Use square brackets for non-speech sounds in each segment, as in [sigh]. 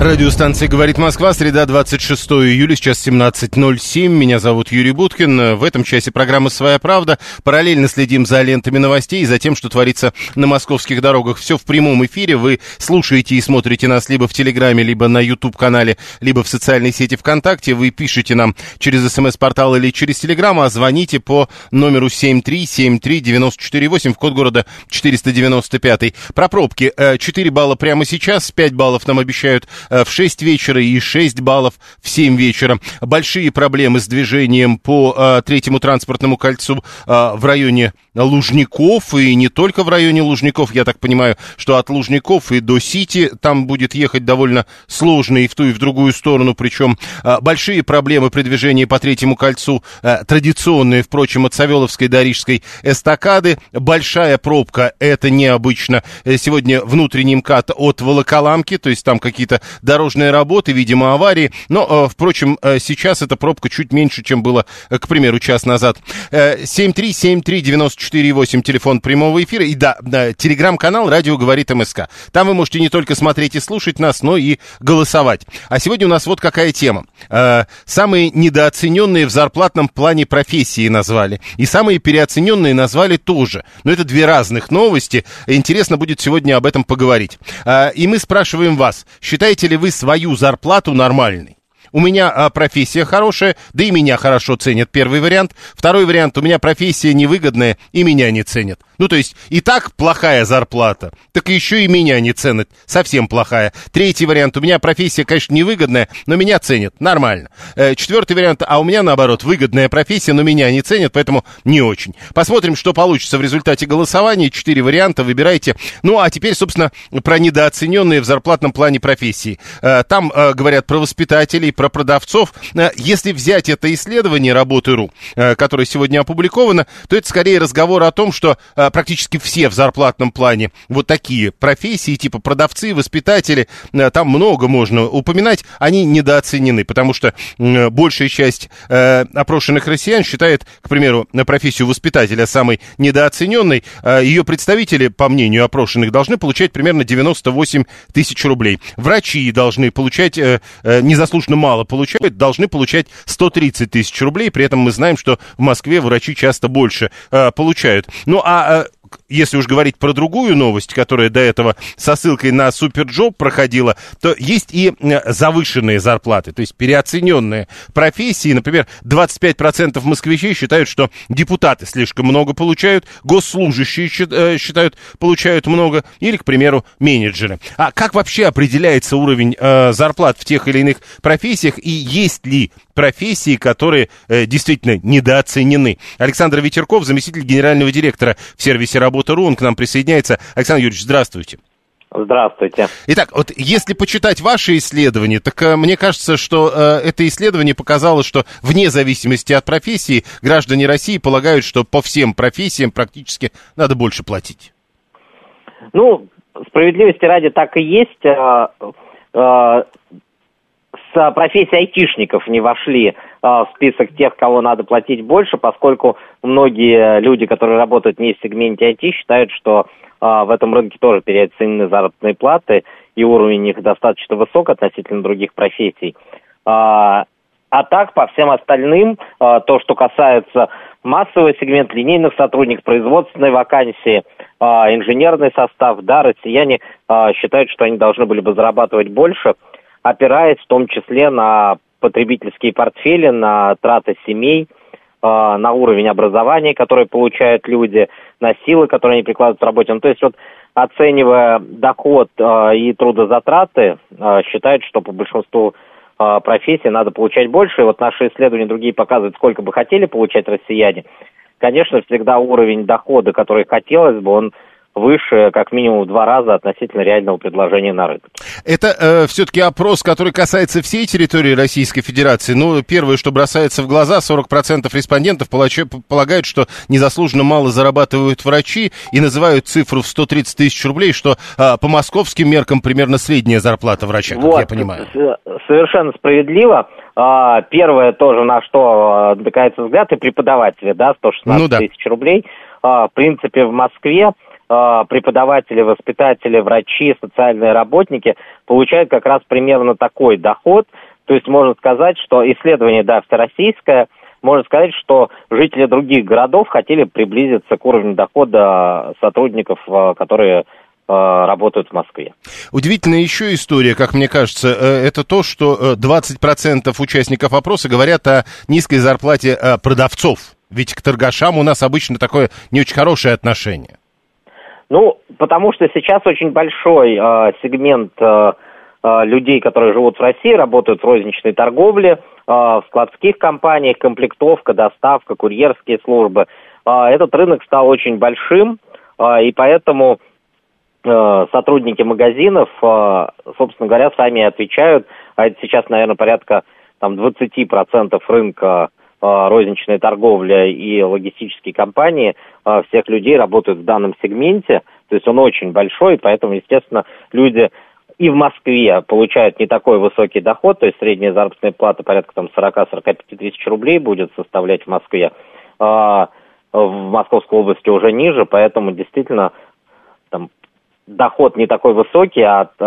Радиостанция «Говорит Москва», среда, 26 июля, сейчас 17.07. Меня зовут Юрий Буткин. В этом часе программа «Своя правда». Параллельно следим за лентами новостей и за тем, что творится на московских дорогах. Все в прямом эфире. Вы слушаете и смотрите нас либо в Телеграме, либо на YouTube-канале, либо в социальной сети ВКонтакте. Вы пишете нам через СМС-портал или через Телеграм, а звоните по номеру 7373948 в код города 495. Про пробки. 4 балла прямо сейчас, 5 баллов нам обещают э, в 6 вечера и 6 баллов в 7 вечера. Большие проблемы с движением по э, третьему транспортному кольцу э, в районе Лужников и не только в районе Лужников. Я так понимаю, что от Лужников и до Сити там будет ехать довольно сложно и в ту, и в другую сторону. Причем э, большие проблемы при движении по третьему кольцу, э, традиционные, впрочем, от Савеловской до Рижской эстакады. Большая пробка, это необычно. Э, Сегодня внутренний МКАД от Волоколамки, то есть там какие-то дорожные работы, видимо, аварии. Но, э, впрочем, э, сейчас эта пробка чуть меньше, чем было, э, к примеру, час назад. Э, 7373948, телефон прямого эфира. И да, телеграм-канал «Радио говорит МСК». Там вы можете не только смотреть и слушать нас, но и голосовать. А сегодня у нас вот какая тема. Самые недооцененные в зарплатном плане профессии назвали. И самые переоцененные назвали тоже. Но это две разных новости. Интересно будет сегодня об этом поговорить. И мы спрашиваем вас, считаете ли вы свою зарплату нормальной? У меня а, профессия хорошая, да и меня хорошо ценят. Первый вариант. Второй вариант. У меня профессия невыгодная, и меня не ценят. Ну, то есть, и так плохая зарплата, так еще и меня не ценят. Совсем плохая. Третий вариант. У меня профессия, конечно, невыгодная, но меня ценят. Нормально. Э, четвертый вариант. А у меня, наоборот, выгодная профессия, но меня не ценят, поэтому не очень. Посмотрим, что получится в результате голосования. Четыре варианта. Выбирайте. Ну, а теперь, собственно, про недооцененные в зарплатном плане профессии. Э, Там э, говорят про воспитателей, про продавцов. Э, Если взять это исследование работы.ру, э, которое сегодня опубликовано, то это скорее разговор о том, что э, практически все в зарплатном плане вот такие профессии, типа продавцы, воспитатели, там много можно упоминать, они недооценены, потому что большая часть опрошенных россиян считает, к примеру, профессию воспитателя самой недооцененной. Ее представители, по мнению опрошенных, должны получать примерно 98 тысяч рублей. Врачи должны получать, незаслуженно мало получают, должны получать 130 тысяч рублей. При этом мы знаем, что в Москве врачи часто больше э, получают. Ну, а э, если уж говорить про другую новость, которая до этого со ссылкой на Superjob проходила, то есть и э, завышенные зарплаты, то есть переоцененные профессии. Например, 25% москвичей считают, что депутаты слишком много получают, госслужащие э, считают, получают много, или, к примеру, менеджеры. А как вообще определяется уровень э, зарплат в тех или иных профессиях, и есть ли профессии, которые действительно недооценены? Александр Ветерков, заместитель генерального директора в сервисе «Работа.ру», он к нам присоединяется. Александр Юрьевич, здравствуйте. Здравствуйте. Итак, вот если почитать ваши исследования, так э, мне кажется, что э, это исследование показало, что вне зависимости от профессии граждане России полагают, что по всем профессиям практически надо больше платить. Ну, справедливости ради так и есть. А, а, С профессией айтишников не вошли а, в список тех, кого надо платить больше, поскольку многие люди, которые работают не в сегменте IT, считают, что а, в этом рынке тоже переоценены заработные платы, и уровень их достаточно высок относительно других профессий. А, так, по всем остальным, то, что касается массового сегмента, линейных сотрудников, производственной вакансии, инженерный состав, да, россияне считают, что они должны были бы зарабатывать больше, опираясь в том числе на потребительские портфели, на траты семей, а, на уровень образования, который получают люди, на силы, которые они прикладывают в работе. Ну, то есть вот оценивая доход а, и трудозатраты, а, считают, что по большинству профессий надо получать больше. И вот наши исследования другие показывают, сколько бы хотели получать россияне. конечно, всегда уровень дохода, который хотелось бы, он выше как минимум в два раза относительно реального предложения на рынке. Это э, все-таки опрос, который касается всей территории Российской Федерации. Ну, первое, что бросается в глаза, 40% респондентов полагают, что незаслуженно мало зарабатывают врачи и называют цифру в 130 тысяч рублей, что э, по московским меркам примерно средняя зарплата врача, как вот, я понимаю. Совершенно справедливо. А, первое тоже, на что натыкается взгляд, и преподаватели, да, 116 ну, да. тысяч рублей. А, в принципе, в Москве а, преподаватели, воспитатели, врачи, социальные работники получают как раз примерно такой доход. То есть можно сказать, что исследование, да, всероссийское, можно сказать, что жители других городов хотели приблизиться к уровню дохода сотрудников, которые Э, работают в Москве. Удивительная еще история, как мне кажется, э, это то, что 20% э, участников опроса говорят о низкой зарплате продавцов. Ведь к торгашам у нас обычно такое не очень хорошее отношение. Ну, потому что сейчас очень большой э, сегмент э, людей, которые живут в России, работают в розничной торговле, в складских компаниях, комплектовка, доставка, курьерские службы. Этот рынок стал очень большим, и поэтому сотрудники магазинов, собственно говоря, сами отвечают, а это сейчас, наверное, порядка там 20% рынка э, розничной торговли и логистические компании, всех людей работают в данном сегменте, то есть он очень большой, поэтому, естественно, люди и в Москве получают не такой высокий доход, то есть средняя заработная плата порядка там 40-45 тысяч рублей будет составлять в Москве, а в Московской области уже ниже, поэтому действительно там доход не такой высокий, а э,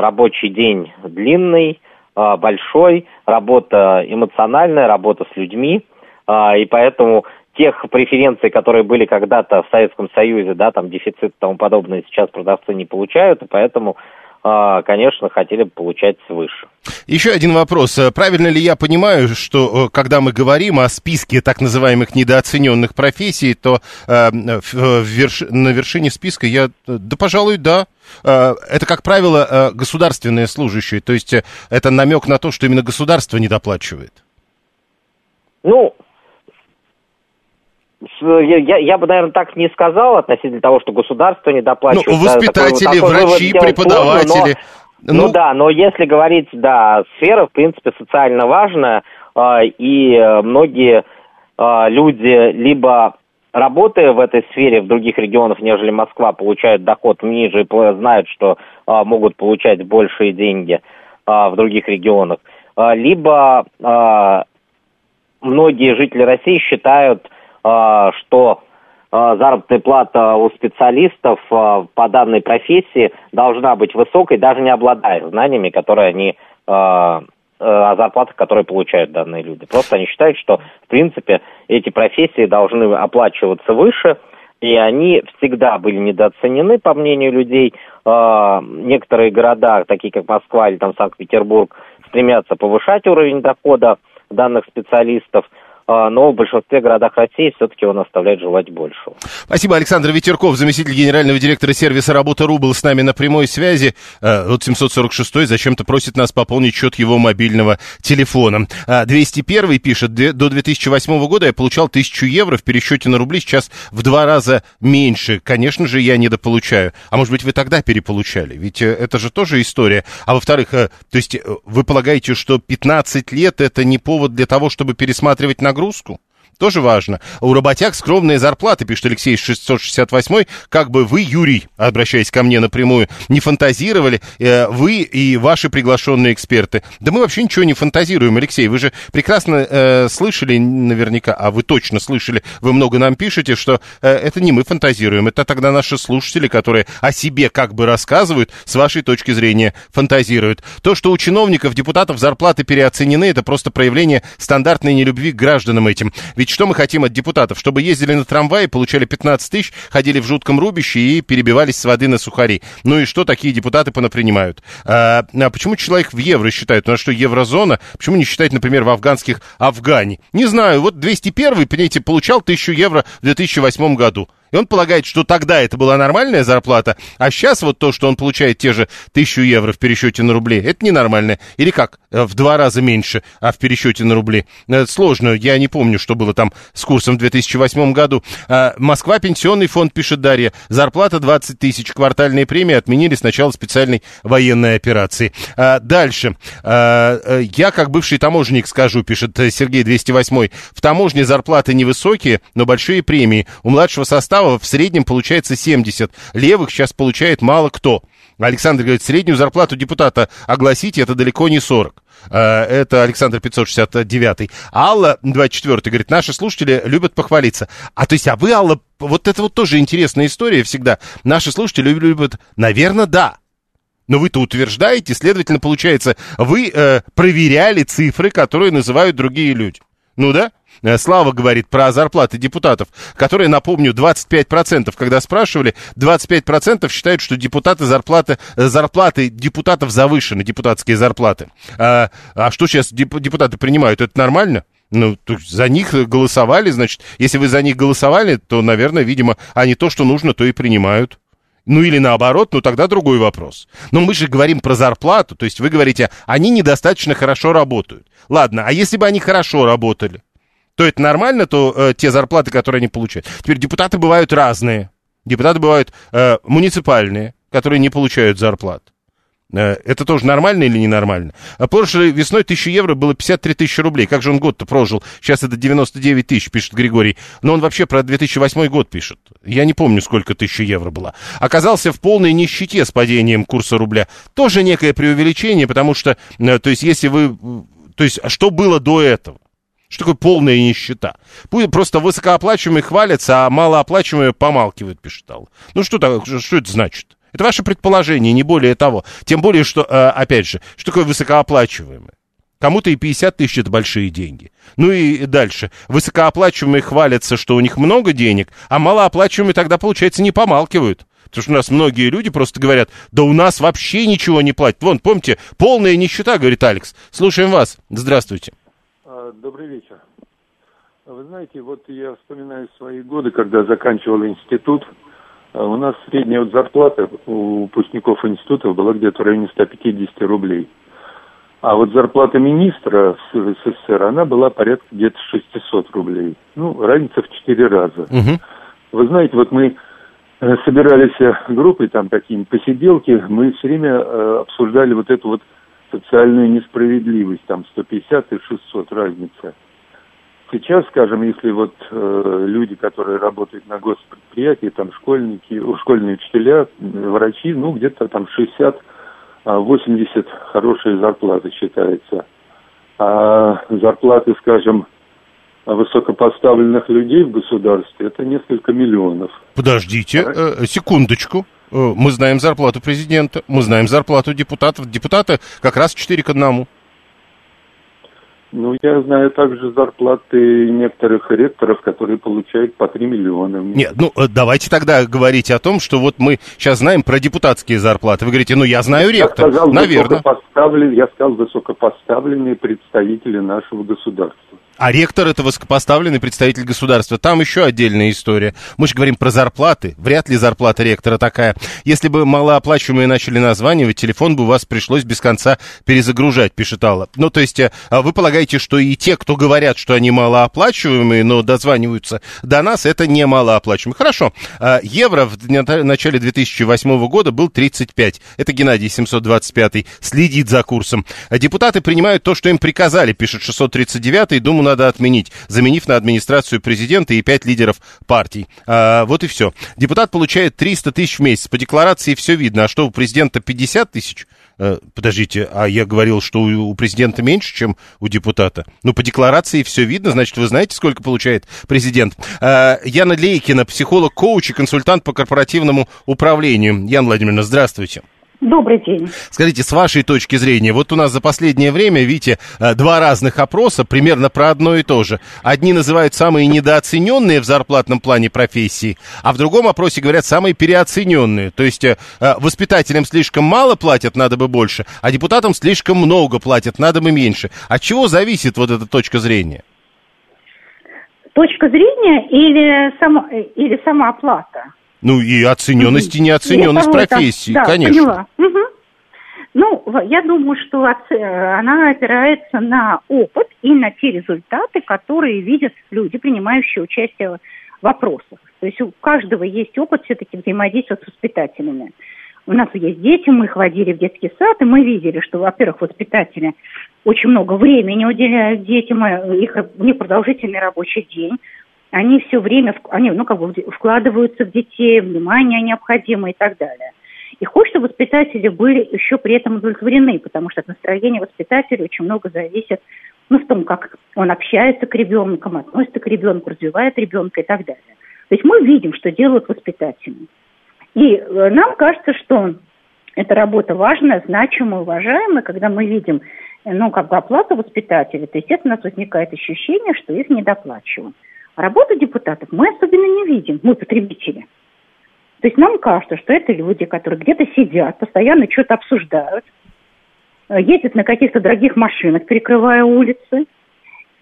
рабочий день длинный, э, большой, работа эмоциональная, работа с людьми, э, и поэтому тех преференций, которые были когда-то в Советском Союзе, да, там дефицит и тому подобное, сейчас продавцы не получают, и поэтому а, конечно, хотели бы получать свыше. Еще один вопрос. Э, правильно ли я понимаю, что э, когда мы говорим о списке так называемых недооцененных профессий, то э, верш... на вершине списка я... Да, пожалуй, да. Э, это, как правило, государственные служащие. То есть это намек на то, что именно государство недоплачивает. Ну, я, я, я бы, наверное, так не сказал относительно того, что государство не доплачивает. Ну, воспитатели, такой, такой врачи, преподаватели. Сложно, но, ну, ну да, но если говорить, да, сфера, в принципе, социально важная, э, и многие э, люди либо работая в этой сфере в других регионах, нежели Москва, получают доход ниже и знают, что э, могут получать большие деньги э, в других регионах, э, либо э, многие жители России считают, а, что а, заработная плата у специалистов а, по данной профессии должна быть высокой, даже не обладая знаниями, которые они о зарплатах, которые получают данные люди. Просто они считают, что, в принципе, эти профессии должны оплачиваться выше, и они всегда были недооценены, по мнению людей. Некоторые города, такие как Москва или там Санкт-Петербург, стремятся повышать уровень дохода данных специалистов – а, но в большинстве городах России все-таки он оставляет желать большего. Спасибо, Александр Ветерков, заместитель генерального директора сервиса «Работа.ру» был с нами на прямой связи. Э, вот 746 зачем-то просит нас пополнить счет его мобильного телефона. 201 а, пишет, до 2008 года я получал 1000 евро в пересчете на рубли, сейчас в два раза меньше. Конечно же, я недополучаю. А может быть, вы тогда переполучали? Ведь э, это же тоже история. А во-вторых, э, то есть вы полагаете, что 15 лет это не повод для того, чтобы пересматривать нагрузку? Нагрузку. Тоже важно. У работяг скромные зарплаты, пишет Алексей 668 Как бы вы, Юрий, обращаясь ко мне напрямую, не фантазировали, э, вы и ваши приглашенные эксперты. Да мы вообще ничего не фантазируем, Алексей. Вы же прекрасно э, слышали наверняка, а вы точно слышали, вы много нам пишете, что э, это не мы фантазируем, это тогда наши слушатели, которые о себе как бы рассказывают, с вашей точки зрения фантазируют. То, что у чиновников, депутатов зарплаты переоценены, это просто проявление стандартной нелюбви к гражданам этим. Ведь ведь что мы хотим от депутатов? Чтобы ездили на трамвае, получали 15 тысяч, ходили в жутком рубище и перебивались с воды на сухари. Ну и что такие депутаты понапринимают? А, а почему человек в евро считает? У нас что, еврозона? Почему не считать, например, в афганских Афгане? Не знаю, вот 201, понимаете, получал 1000 евро в 2008 году. И он полагает, что тогда это была нормальная зарплата, а сейчас вот то, что он получает те же тысячу евро в пересчете на рубли, это ненормальное. Или как? Э, в два раза меньше, а в пересчете на рубли. Это сложно, я не помню, что было там с курсом в 2008 году. А, Москва, пенсионный фонд, пишет Дарья, зарплата 20 тысяч, квартальные премии отменили с начала специальной военной операции. А, дальше. А, я, как бывший таможенник, скажу, пишет Сергей 208, в таможне зарплаты невысокие, но большие премии. У младшего состава в среднем получается 70, левых сейчас получает мало кто. Александр говорит, среднюю зарплату депутата огласите, это далеко не 40. Э, это Александр 569. Алла 24 говорит, наши слушатели любят похвалиться. А то есть, а вы, Алла, вот это вот тоже интересная история всегда. Наши слушатели любят, наверное, да. Но вы-то утверждаете, следовательно, получается, вы э, проверяли цифры, которые называют другие люди. Ну да? Э, Слава говорит про зарплаты депутатов, которые, напомню, 25%, когда спрашивали, 25% считают, что депутаты зарплаты, э, зарплаты депутатов завышены, депутатские зарплаты. А, а что сейчас депутаты принимают? Это нормально? Ну, за них голосовали, значит, если вы за них голосовали, то, наверное, видимо, они то, что нужно, то и принимают. Ну или наоборот, ну тогда другой вопрос. Но мы же говорим про зарплату, то есть вы говорите, они недостаточно хорошо работают. Ладно, а если бы они хорошо работали? То это нормально, то э, те зарплаты, которые они получают. Теперь депутаты бывают разные. Депутаты бывают э, муниципальные, которые не получают зарплат. Э, это тоже нормально или ненормально? А прошлой весной 1000 евро было 53 тысячи рублей. Как же он год-то прожил? Сейчас это 99 тысяч, пишет Григорий. Но он вообще про 2008 год пишет. Я не помню, сколько тысяч евро было. Оказался в полной нищете с падением курса рубля. Тоже некое преувеличение, потому что, э, то есть, если вы... То есть, а что было до этого? Что такое полная нищета? Просто высокооплачиваемые хвалятся, а малооплачиваемые помалкивают, пишет Алла. Ну что, что это значит? Это ваше предположение, не более того. Тем более, что, э, опять же, что такое высокооплачиваемые? Кому-то и 50 тысяч это большие деньги. Ну и дальше. Высокооплачиваемые хвалятся, что у них много денег, а малооплачиваемые тогда, получается, не помалкивают. Потому что у нас многие люди просто говорят, да у нас вообще ничего не платят. Вон, помните, полная нищета, говорит Алекс. Слушаем вас. Здравствуйте. Добрый вечер. Вы знаете, вот я вспоминаю свои годы, когда заканчивал институт. А у нас средняя вот зарплата у выпускников института была где-то в районе 150 рублей. А вот зарплата министра в СССР, она была порядка где-то 600 рублей. Ну, разница в 4 раза. Угу. Вы знаете, вот мы э, собирались группой, там такие посиделки, мы все время э, обсуждали вот эту вот социальную несправедливость, там 150 и 600 разница. Сейчас, скажем, если вот э, люди, которые работают на госпредприятии, там школьники, школьные учителя, врачи, ну где-то там 60-80 а хорошие зарплаты считается. А зарплаты, скажем, высокопоставленных людей в государстве это несколько миллионов. Подождите, э, секундочку. Э, мы знаем зарплату президента, мы знаем зарплату депутатов. Депутаты как раз 4 к 1. Ну, я знаю также зарплаты некоторых ректоров, которые получают по 3 миллиона. Нет, ну, э, давайте тогда говорить о том, что вот мы сейчас знаем про депутатские зарплаты. Вы говорите, ну, я знаю ректор, я сказал, наверное. Я сказал, высокопоставленные представители нашего государства. А ректор это высокопоставленный представитель государства. Там еще отдельная история. Мы же говорим про зарплаты. Вряд ли зарплата ректора такая. Если бы малооплачиваемые начали названивать, телефон бы у вас пришлось без конца перезагружать, пишет Алла. Ну, то есть, э, а вы полагаете, что и те, кто говорят, что они малооплачиваемые, но дозваниваются до нас, это не малооплачиваемые. Хорошо. А, евро в начале 2008 года был 35. Это Геннадий 725 следит за курсом. Депутаты принимают то, что им приказали, пишет 639 Думаю, надо отменить, заменив на администрацию президента и пять лидеров партий. А, вот и все. Депутат получает 300 тысяч в месяц. По декларации все видно. А что, у президента 50 тысяч? А, подождите, а я говорил, что у, президента меньше, чем у депутата. Ну, по декларации все видно, значит, вы знаете, сколько получает президент. А, Яна Лейкина, психолог, коуч и консультант по корпоративному управлению. Яна Владимировна, здравствуйте. Добрый день. Скажите, с вашей точки зрения, вот у нас за последнее время, видите, э, два разных опроса примерно про одно и то же. Одни называют самые недооцененные в зарплатном плане профессии, а в другом опросе говорят самые переоцененные. То есть э, э, воспитателям слишком мало платят, надо бы больше, а депутатам слишком много платят, надо бы меньше. От чего зависит вот эта точка зрения? Точка зрения или сама, или сама оплата? Ну и оцененность и неоцененность профессии, да, конечно. Поняла. Угу. Ну, я думаю, что она опирается на опыт и на те результаты, которые видят люди, принимающие участие в вопросах. То есть у каждого есть опыт все-таки взаимодействия с воспитателями. У нас есть дети, мы их водили в детский сад, и мы видели, что, во-первых, воспитатели очень много времени уделяют детям, их, у них продолжительный рабочий день, они все время, они, ну, как бы вкладываются в детей, внимание необходимо и так далее. И хочется воспитатели были еще при этом удовлетворены, потому что от настроения воспитателя очень много зависит ну, в том, как он общается к ребенку, относится к ребенку, развивает ребенка и так далее. То есть мы видим, что делают воспитатели. И э, нам кажется, что эта работа важная, значимая, уважаемая, когда мы видим э, ну, как бы оплату воспитателей, то, естественно, у нас возникает ощущение, что их недоплачивают. Работу депутатов мы особенно не видим, мы потребители. То есть нам кажется, что это люди, которые где-то сидят, постоянно что-то обсуждают, э, ездят на каких-то дорогих машинах, перекрывая улицы,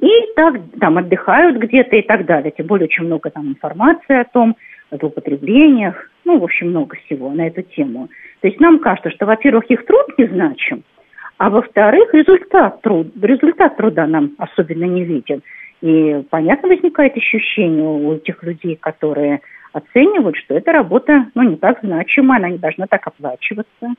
и так там отдыхают где-то и так далее. Тем более очень много там информации о том, о злоупотреблениях, ну, в общем, много всего на эту тему. То есть нам кажется, что, во-первых, их труд не значим, а во-вторых, результат, труд, результат труда нам особенно не виден. И, понятно, возникает ощущение у этих людей, которые оценивают, что эта работа, ну, не так значима, она не должна так оплачиваться.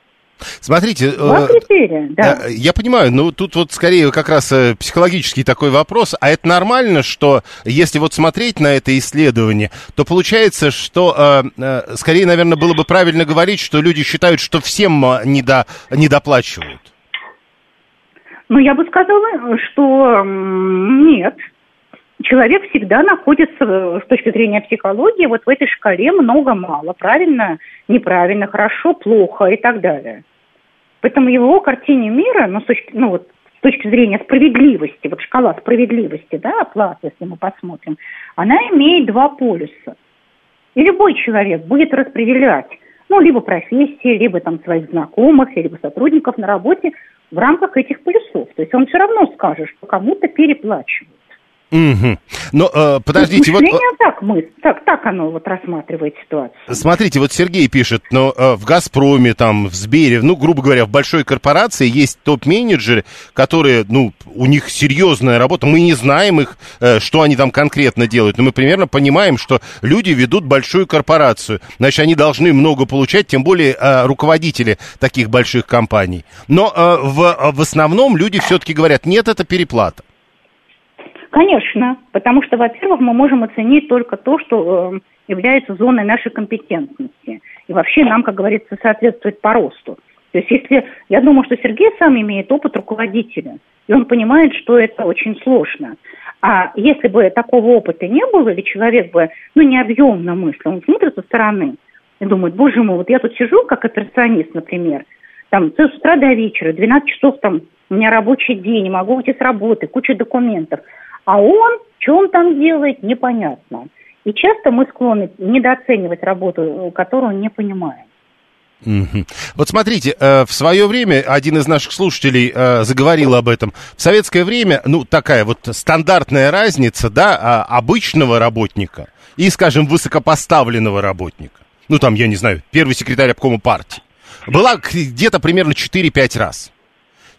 Смотрите, Два э, критерия, да. я понимаю, но тут вот скорее как раз э, психологический такой вопрос. А это нормально, что если вот смотреть на это исследование, то получается, что э, э, скорее, наверное, было бы правильно говорить, что люди считают, что всем недо, недоплачивают. Ну, я бы сказала, что нет человек всегда находится э, с точки зрения психологии вот в этой шкале много-мало, правильно, неправильно, хорошо, плохо и так далее. Поэтому его картине мира, ну, с точки, ну, вот, с точки зрения справедливости, вот шкала справедливости, да, оплаты, если мы посмотрим, она имеет два полюса. И любой человек будет распределять, ну, либо профессии, либо там своих знакомых, либо сотрудников на работе в рамках этих полюсов. То есть он все равно скажет, что кому-то переплачивают. Угу. Но э, подождите, вот... так мы, так, так оно вот рассматривает ситуацию. Смотрите, вот Сергей пишет, но э, в Газпроме, там, в Сбере, ну, грубо говоря, в большой корпорации есть топ-менеджеры, которые, ну, у них серьезная работа, мы не знаем их, э, что они там конкретно делают, но мы примерно понимаем, что люди ведут большую корпорацию, значит, они должны много получать, тем более э, руководители таких больших компаний. Но э, в, в основном люди все-таки говорят, нет, это переплата. Конечно, потому что, во-первых, мы можем оценить только то, что э, является зоной нашей компетентности. И вообще нам, как говорится, соответствует по росту. То есть если, я думаю, что Сергей сам имеет опыт руководителя, и он понимает, что это очень сложно. А если бы такого опыта не было, или человек бы, ну, не объемно мыслил, он смотрит со стороны и думает, боже мой, вот я тут сижу, как операционист, например, там, с утра до вечера, 12 часов там, у меня рабочий день, могу уйти с работы, куча документов. А он, что он там делает, непонятно. И часто мы склонны недооценивать работу, которую не понимаем. Вот смотрите, э, в свое время один из наших слушателей э, заговорил об этом. В советское время, ну, такая вот стандартная разница, да, а, обычного работника и, скажем, высокопоставленного работника. Ну, там, я не знаю, первый секретарь обкома партии. Была где-то примерно 4-5 раз.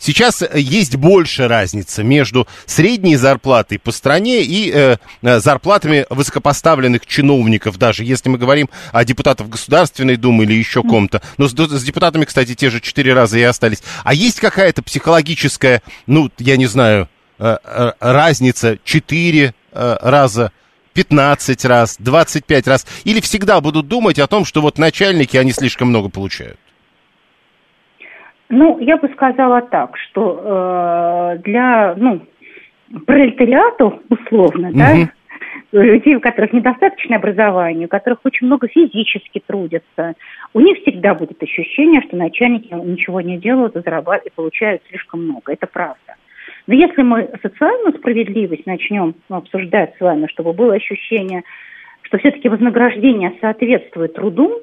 Сейчас э, есть больше разница между средней зарплатой по стране и э, э, зарплатами высокопоставленных чиновников, даже если мы говорим о депутатах Государственной Думы или еще ком-то. Но с, с депутатами, кстати, те же четыре раза и остались. А есть какая-то психологическая, ну, я не знаю, э, э, разница четыре э, раза 15 раз, 25 раз, или всегда будут думать о том, что вот начальники, они слишком много получают? Ну, я бы сказала так, что э, для, ну, пролетариату, условно, угу. да, людей, у которых недостаточное образование, у которых очень много физически трудятся, у них всегда будет ощущение, что начальники ничего не делают и зарабатывают, и получают слишком много. Это правда. Но если мы социальную справедливость начнем обсуждать с вами, чтобы было ощущение, что все-таки вознаграждение соответствует труду,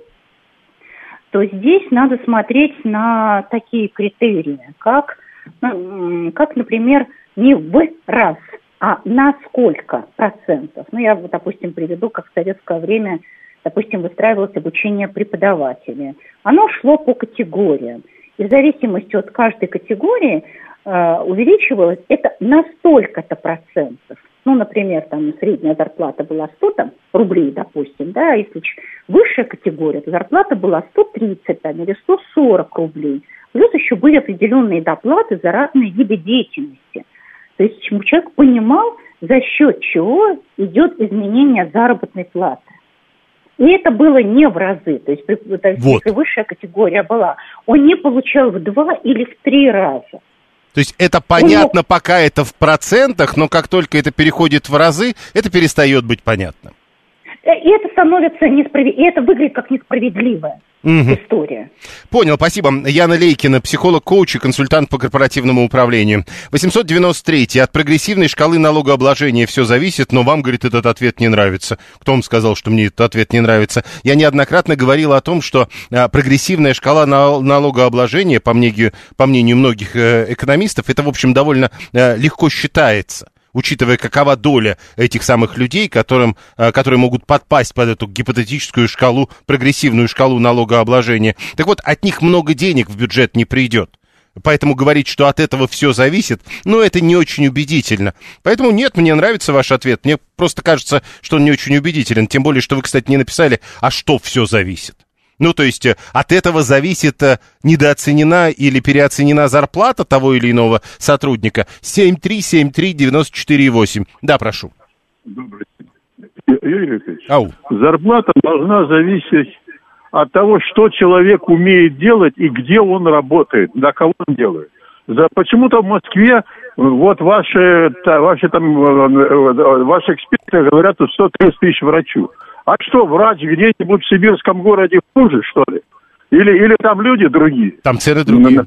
то здесь надо смотреть на такие критерии, как, ну, как например, не в раз а на сколько процентов? Ну, я, допустим, приведу, как в советское время, допустим, выстраивалось обучение преподавателей. Оно шло по категориям. И в зависимости от каждой категории э, увеличивалось это на столько-то процентов. Ну, например, там средняя зарплата была 100 там, рублей, допустим, да, если высшая категория, то зарплата была 130 там, или 140 рублей. Плюс еще были определенные доплаты за разные виды деятельности. То есть человек понимал, за счет чего идет изменение заработной платы. И это было не в разы, то есть, то есть вот. если высшая категория была, он не получал в два или в три раза. То есть это понятно, пока это в процентах, но как только это переходит в разы, это перестает быть понятно. Э, и это становится несправедливо, и это выглядит как несправедливое угу. история. Понял, спасибо. Яна Лейкина, психолог-коуч и консультант по корпоративному управлению. 893. От прогрессивной шкалы налогообложения все зависит, но вам, говорит, этот ответ не нравится. Кто вам сказал, что мне этот ответ не нравится? Я неоднократно говорил о том, что а, прогрессивная шкала налогообложения, по мнению, по мнению многих э, экономистов, это, в общем, довольно э, легко считается учитывая, какова доля этих самых людей, которым, э, которые могут подпасть под эту гипотетическую шкалу, прогрессивную шкалу налогообложения. Так вот, от них много денег в бюджет не придет. Поэтому говорить, что от этого все зависит, ну, это не очень убедительно. Поэтому нет, мне нравится ваш ответ. Мне просто кажется, что он не очень убедителен. Тем более, что вы, кстати, не написали, а что все зависит. Ну, то есть э, от этого зависит э, недооценена или переоценена зарплата того или иного сотрудника. 7373948. Да, прошу. Добрый день. Юрий Алексеевич, Ау. зарплата должна зависеть от того, что человек умеет делать и где он работает, на кого он делает. За, почему-то в Москве вот ваши, та, ваши, там, э, ваши эксперты говорят, что 130 тысяч врачу. А что, врач где-нибудь в сибирском городе хуже, что ли? Или, или там люди другие? Там цены другие.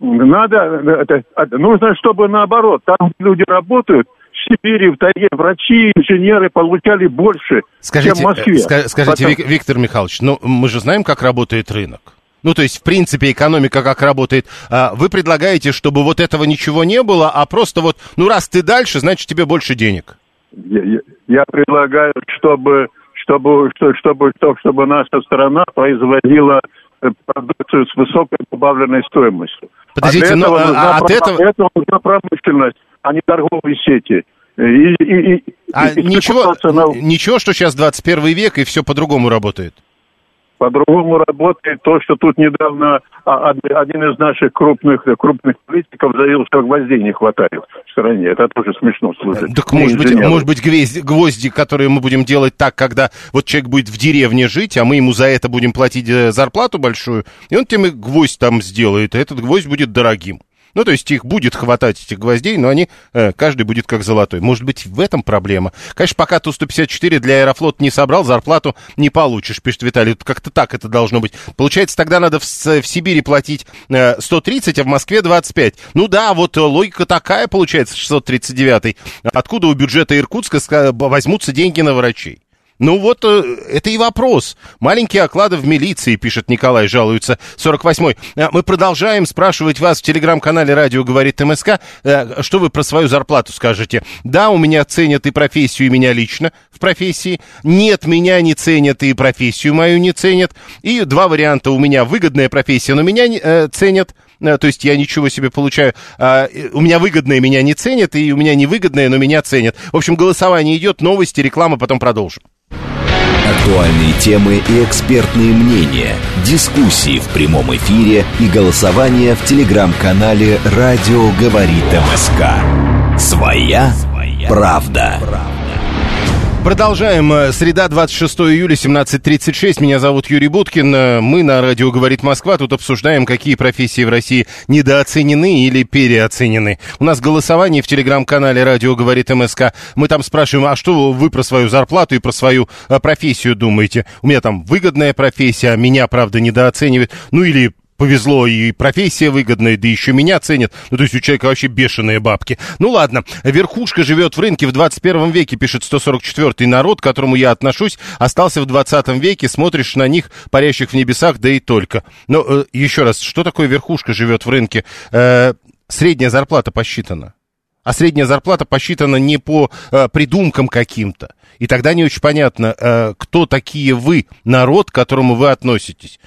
Надо, это, нужно, чтобы наоборот, там люди работают, в Сибири, в тайге врачи, инженеры получали больше, скажите, чем в Москве. Ска- скажите, Потом... Виктор Михайлович, ну мы же знаем, как работает рынок. Ну, то есть, в принципе, экономика как работает. А, вы предлагаете, чтобы вот этого ничего не было, а просто вот, ну, раз ты дальше, значит, тебе больше денег. Я, я, я предлагаю, чтобы чтобы, чтобы, чтобы, чтобы наша страна производила э, продукцию с высокой добавленной стоимостью. Подождите, а но а, от этого... Для этого нужна промышленность, а не торговые сети. И, и, и, а и ничего, на... ничего, что сейчас 21 век и все по-другому работает? По-другому работает то, что тут недавно а, один из наших крупных, крупных политиков заявил, что гвоздей не хватает в стране. Это тоже смешно слушать. Так может быть, может быть гвозди, гвозди, которые мы будем делать так, когда вот человек будет в деревне жить, а мы ему за это будем платить э, зарплату большую, и он тем и гвоздь там сделает, и этот гвоздь будет дорогим. Ну, то есть их будет хватать, этих гвоздей, но они, э, каждый будет как золотой. Может быть, в этом проблема? Конечно, пока Ту-154 для Аэрофлота не собрал, зарплату не получишь, пишет Виталий. Как-то так это должно быть. Получается, тогда надо в, в Сибири платить э, 130, а в Москве 25. Ну да, вот логика такая получается, 639. Откуда у бюджета Иркутска возьмутся деньги на врачей? Ну вот, э, это и вопрос. Маленькие оклады в милиции, пишет Николай, жалуется 48-й. А, мы продолжаем спрашивать вас в телеграм-канале «Радио говорит МСК», э, что вы про свою зарплату скажете. Да, у меня ценят и профессию, и меня лично в профессии. Нет, меня не ценят и профессию мою не ценят. И два варианта. У меня выгодная профессия, но меня э, ценят то есть я ничего себе получаю. А, у меня выгодное меня не ценят, и у меня невыгодное, но меня ценят. В общем, голосование идет, новости, реклама, потом продолжим. Актуальные темы и экспертные мнения, дискуссии в прямом эфире и голосование в телеграм-канале «Радио говорит МСК». Своя, правда. Продолжаем. Э, среда, 26 июля, 17.36. Меня зовут Юрий Буткин. Э, мы на радио «Говорит Москва». Тут обсуждаем, какие профессии в России недооценены или переоценены. У нас голосование в телеграм-канале «Радио говорит МСК». Мы там спрашиваем, а что вы про свою зарплату и про свою э, профессию думаете? У меня там выгодная профессия, а меня, правда, недооценивают. Ну или повезло, и профессия выгодная, да еще меня ценят. Ну, то есть у человека вообще бешеные бабки. Ну, ладно. Верхушка живет в рынке в 21 веке, пишет 144-й народ, к которому я отношусь, остался в 20 веке, смотришь на них, парящих в небесах, да и только. Но э, еще раз, что такое верхушка живет в рынке? Э, средняя зарплата посчитана. а средняя зарплата посчитана не по э, придумкам каким-то. И тогда не очень понятно, э, кто такие вы, народ, к которому вы относитесь,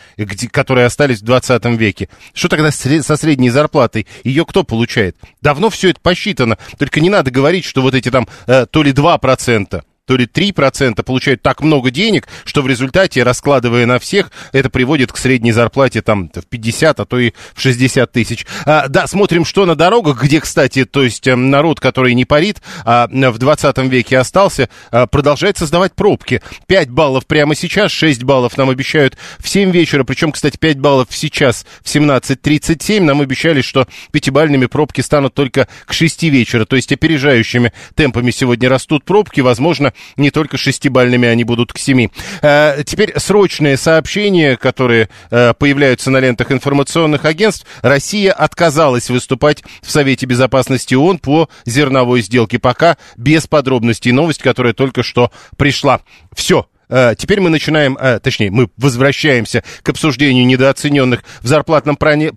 которые остались в 20 веке. Что тогда со средней зарплатой? Ее кто получает? Давно все это посчитано. Только не надо говорить, что вот эти там э, то ли 2%, то ли 3% получают так много денег, что в результате, раскладывая на всех, это приводит к средней зарплате там в 50, а то и в 60 тысяч. А, да, смотрим, что на дорогах, где, кстати, то есть эм, народ, который не парит, а в 20 веке остался, а, продолжает создавать пробки. 5 баллов прямо сейчас, 6 баллов нам обещают в 7 вечера, причем, кстати, 5 баллов сейчас в 17.37. Нам обещали, что пятибальными пробки станут только к 6 вечера, то есть опережающими темпами сегодня растут пробки, возможно, не только шестибальными они будут к семи. Э, теперь срочные сообщения, которые э, появляются на лентах информационных агентств. Россия отказалась выступать в Совете Безопасности ООН по зерновой сделке. Пока без подробностей. Новость, которая только что пришла. Все. Э, теперь мы начинаем, э, точнее, мы возвращаемся к обсуждению недооцененных в зарплатном плане,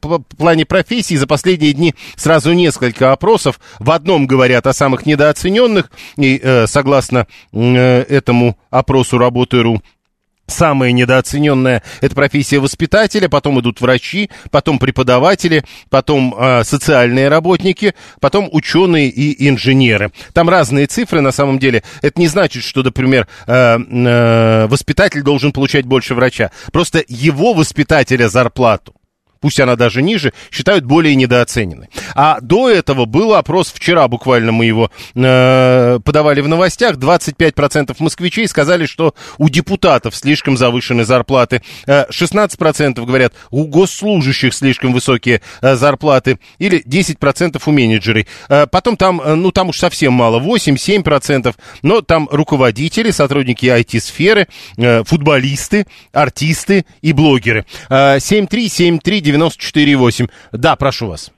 профессий. За последние дни сразу несколько опросов. В одном говорят о самых недооцененных, и э, согласно этому опросу Работы.ру, Самая недооцененная – это профессия воспитателя, потом идут врачи, потом преподаватели, потом э, социальные работники, потом ученые и инженеры. Там разные цифры на самом деле. Это не значит, что, например, э, э, воспитатель должен получать больше врача. Просто его воспитателя зарплату пусть она даже ниже, считают более недооцененной. А до этого был опрос, вчера буквально мы его э, подавали в новостях, 25% москвичей сказали, что у депутатов слишком завышены зарплаты, э, 16% говорят, у госслужащих слишком высокие э, зарплаты, или 10% у менеджерей. Э, потом там, э, ну там уж совсем мало, 8-7%, но там руководители, сотрудники IT-сферы, э, футболисты, артисты и блогеры. Э, 73739 94,8. Да, прошу вас.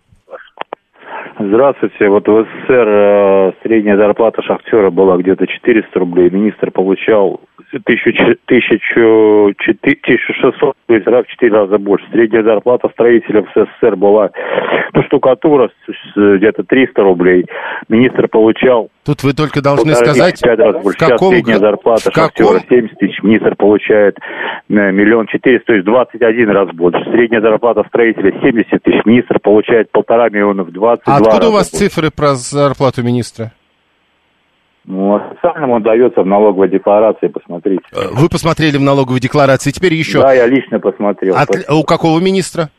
Здравствуйте. Вот в СССР э, средняя зарплата шахтера была где-то 400 рублей. Министр получал 1600, то есть раз в 4 раза больше. Средняя зарплата строителя в СССР была, ну, штукатура где-то 300 рублей. Министр получал... Тут вы только должны сказать, в раз больше. В каком... Сейчас средняя зарплата в шахтера каком... 70 тысяч, министр получает э, миллион четыреста, то есть 21 раз больше. Средняя зарплата строителя 70 тысяч, министр получает полтора миллиона в 22 а откуда у вас больше. цифры про зарплату министра? Ну, официально он дается в налоговой декларации, посмотрите. Э, вы посмотрели в налоговой декларации, теперь еще... Да, я лично посмотрел. От... У какого министра?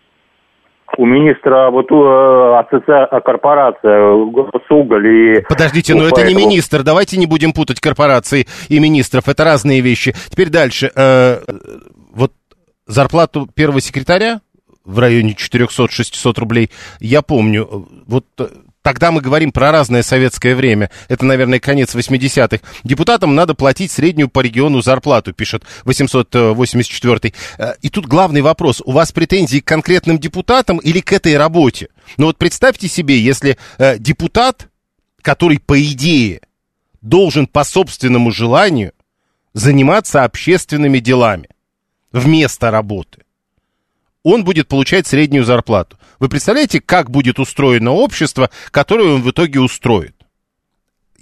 У министра вот у э, ассоциация, корпорация Госуголь и... Подождите, но это не министр, давайте не будем путать корпорации и министров, это разные вещи. Теперь дальше. Э, вот зарплату первого секретаря в районе 400-600 рублей, я помню, вот Тогда мы говорим про разное советское время. Это, наверное, конец 80-х. Депутатам надо платить среднюю по региону зарплату, пишет 884 э, И тут главный вопрос. У вас претензии к конкретным депутатам или к этой работе? Ну вот представьте себе, если э, депутат, который, по идее, должен по собственному желанию заниматься общественными делами вместо работы, он будет получать среднюю зарплату. Вы представляете, как будет устроено общество, которое он в итоге устроит?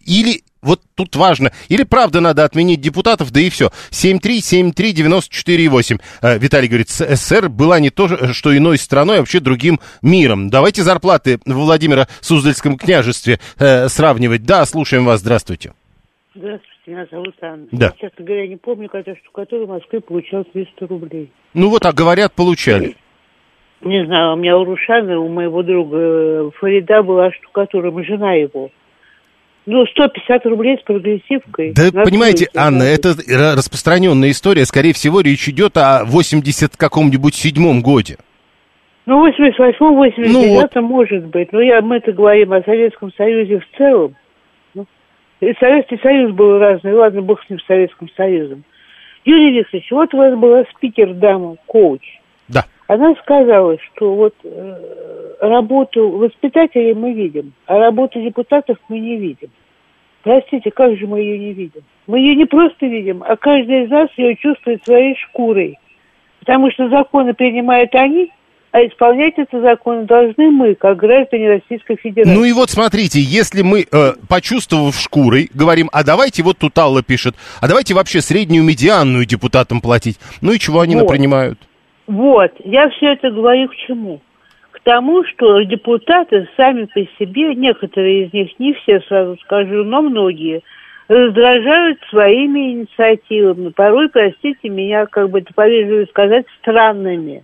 Или, вот тут важно, или правда надо отменить депутатов, да и все. 7373948. Э, Виталий говорит, СССР была не то, что иной страной, а вообще другим миром. Давайте зарплаты в Владимира Суздальском княжестве сравнивать. Да, слушаем вас, здравствуйте. Здравствуйте, меня зовут Анна. Да. Я, честно говоря, не помню, когда штукатур в Москве получал 300 рублей. Ну вот, а говорят, получали. Не знаю, у меня у Рушана, у моего друга э, Фарида была штукатура, жена его. Ну, 150 рублей с прогрессивкой. Да, понимаете, Анна, это распространенная история. Скорее всего, речь идет о 80 каком-нибудь седьмом годе. Ну, 88-м, 89-м ну, вот. может быть. Но я, мы-то говорим о Советском Союзе в целом. И Советский Союз был разный. Ладно, бог с ним, Советским Союзом. Юрий Викторович, вот у вас была спикер-дама, коуч. Да. Она сказала, что вот э, работу воспитателей мы видим, а работу депутатов мы не видим. Простите, как же мы ее не видим? Мы ее не просто видим, а каждый из нас ее чувствует своей шкурой. Потому что законы принимают они, а исполнять этот закон должны мы, как граждане Российской Федерации. Ну и вот смотрите, если мы, э, почувствовав шкурой, говорим, а давайте, вот тут Алла пишет, а давайте вообще среднюю медианную депутатам платить. Ну и чего они вот. напринимают? Вот, я все это говорю к чему? К тому, что депутаты сами по себе, некоторые из них, не все сразу скажу, но многие, раздражают своими инициативами, порой, простите меня, как бы это повежливо сказать, странными.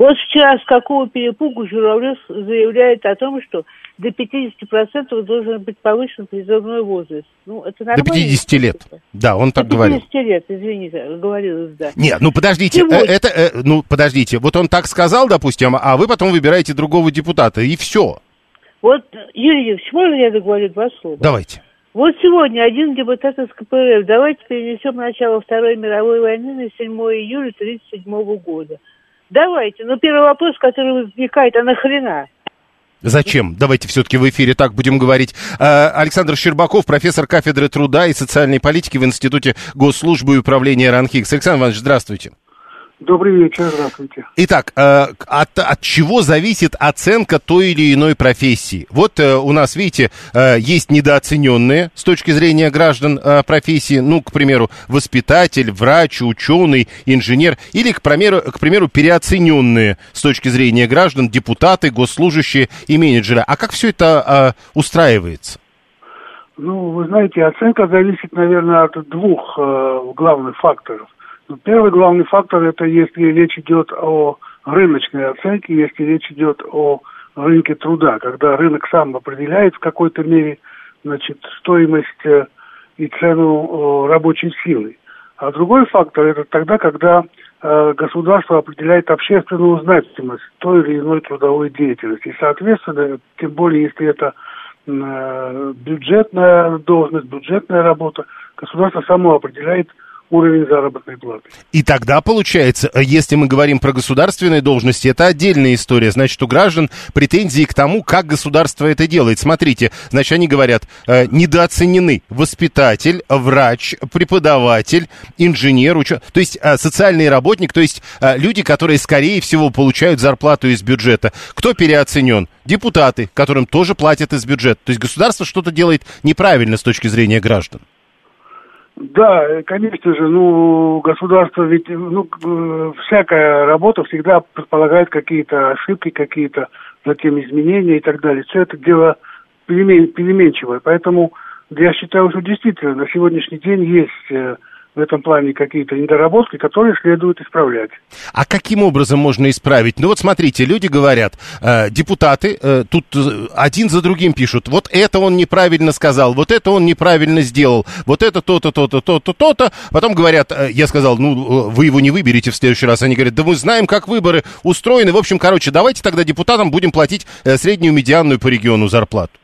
Вот вчера с какого перепугу Журавлев заявляет о том, что до 50% должен быть повышен призывной возраст. Ну, это нормально. До 50 лет. Да, он так до 50 говорил. До 50 лет, извините, говорилось, да. Нет, ну подождите, э, это, э, ну подождите, вот он так сказал, допустим, а вы потом выбираете другого депутата, и все. Вот, Юрий Юрьевич, можно я договорю два слова? Давайте. Вот сегодня один депутат из КПРФ, давайте перенесем начало Второй мировой войны на 7 июля 1937 года. Давайте. Но первый вопрос, который возникает, а нахрена? Зачем? Давайте все-таки в эфире так будем говорить. Э, Александр Щербаков, профессор кафедры труда и социальной политики в Институте госслужбы и управления РАНХИКС. Александр Иванович, здравствуйте. Добрый вечер, здравствуйте. Итак, э, от, от чего зависит оценка той или иной профессии? Вот э, у нас, видите, э, есть недооцененные с точки зрения граждан профессии, ну, к примеру, воспитатель, врач, ученый, инженер, или, к примеру, к примеру, переоцененные с точки зрения граждан депутаты, госслужащие и менеджеры. А как все это устраивается? Ну, вы знаете, оценка зависит, наверное, от двух главных факторов – первый главный фактор это если речь идет о рыночной оценке, если речь идет о рынке труда, когда рынок сам определяет в какой-то мере значит, стоимость э, и цену рабочей силы. А другой фактор это тогда, когда э, государство определяет общественную значимость той или иной трудовой деятельности. И, соответственно, тем более, если это э, бюджетная должность, бюджетная работа, государство само определяет уровень заработной платы. И тогда получается, э, если мы говорим про государственные должности, это отдельная история. Значит, у граждан претензии к тому, как государство это делает. Смотрите, значит, они говорят, э, недооценены воспитатель, врач, преподаватель, инженер, ученый, то есть э, социальный работник, то есть э, люди, которые, скорее всего, получают зарплату из бюджета. Кто переоценен? Депутаты, которым тоже платят из бюджета. То есть государство что-то делает неправильно с точки зрения граждан. Да, конечно же, ну, государство ведь, ну, э, всякая работа всегда предполагает какие-то ошибки, какие-то затем изменения и так далее. Все это дело перемен, переменчивое. Поэтому я считаю, что действительно на сегодняшний день есть э, в этом плане какие-то недоработки, которые следует исправлять. А каким образом можно исправить? Ну вот смотрите, люди говорят, э, депутаты э, тут э, один за другим пишут, вот это он неправильно сказал, вот это он неправильно сделал, вот это то-то, то-то, то-то, то-то. Потом говорят, э, я сказал, ну э, вы его не выберете в следующий раз. Они говорят, да мы знаем, как выборы устроены. В общем, короче, давайте тогда депутатам будем платить э, среднюю медианную по региону зарплату.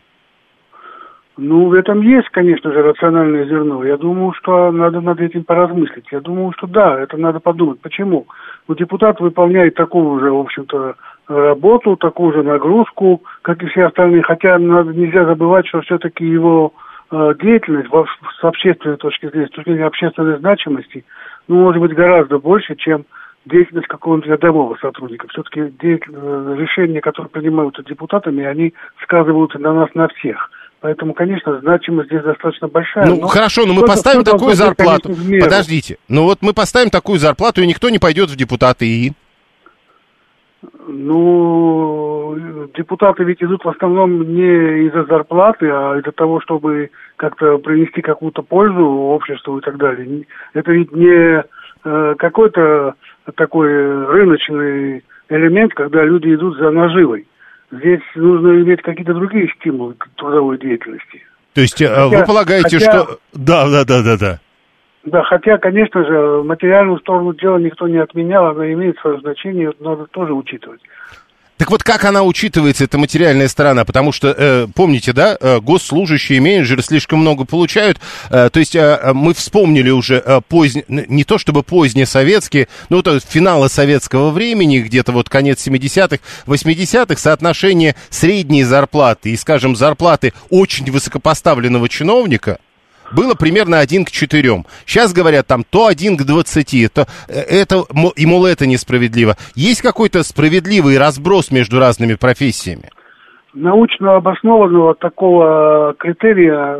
Ну, в этом есть, конечно же, рациональное зерно. Я думаю, что надо над этим поразмыслить. Я думаю, что да, это надо подумать. Почему? Ну, депутат выполняет такую же, в общем-то, работу, такую же нагрузку, как и все остальные. Хотя надо, нельзя забывать, что все-таки его э, деятельность в, с общественной точки зрения, с точки зрения общественной значимости, ну, может быть, гораздо больше, чем деятельность какого-нибудь рядового сотрудника. Все-таки э, решения, которые принимаются депутатами, они сказываются на нас на всех. Поэтому, конечно, значимость здесь достаточно большая. Ну, но хорошо, но мы поставим такую зарплату. Подождите. Ну, вот мы поставим такую зарплату, и никто не пойдет в депутаты, и... Ну, депутаты ведь идут в основном не из-за зарплаты, а из-за того, чтобы как-то принести какую-то пользу обществу и так далее. Это ведь не э, какой-то такой рыночный элемент, когда люди идут за наживой. Здесь нужно иметь какие-то другие стимулы трудовой деятельности. То есть э, хотя, вы полагаете, хотя, что... Да, да, да, да, да. Да, хотя, конечно же, материальную сторону дела никто не отменял, она имеет свое значение, надо тоже учитывать. Так вот, как она учитывается, эта материальная сторона? Потому что, э, помните, да, э, госслужащие, менеджеры слишком много получают. Э, то есть э, мы вспомнили уже э, поздние, не то чтобы поздние советские, но вот финалы советского времени, где-то вот конец 70-х, 80-х, соотношение средней зарплаты и, скажем, зарплаты очень высокопоставленного чиновника – было примерно 1 к 4. Сейчас говорят там то 1 к 20, то э, это, и мол, это несправедливо. Есть какой-то справедливый разброс между разными профессиями? научно обоснованного такого критерия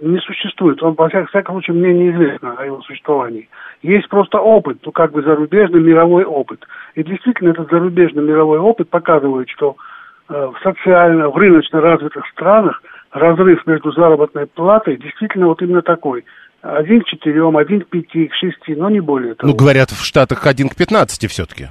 не существует. Он, во всяком случае, мне неизвестно о его существовании. Есть просто опыт, ну, как бы зарубежный мировой опыт. И действительно, этот зарубежный мировой опыт показывает, что э, в социально, в рыночно развитых странах разрыв между заработной платой действительно вот именно такой. Один к четырем, один к пяти, к шести, но не более того. Ну, говорят, в Штатах один к пятнадцати все-таки.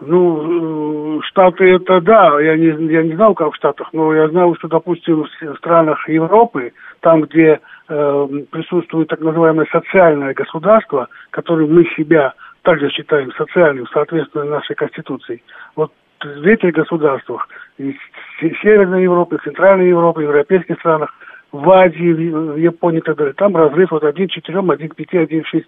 Ну, э, Штаты это да, я не, я не знал, как в Штатах, но я знал, что, допустим, в странах Европы, там, где э, присутствует так называемое социальное государство, которое мы себя также считаем социальным, соответственно, нашей Конституции, вот в этих государствах, в Северной Европе, в Центральной Европе, в европейских странах, в Азии, в Японии и так далее, там разрыв от 1 к 4, 1 к 5, 1 к 6.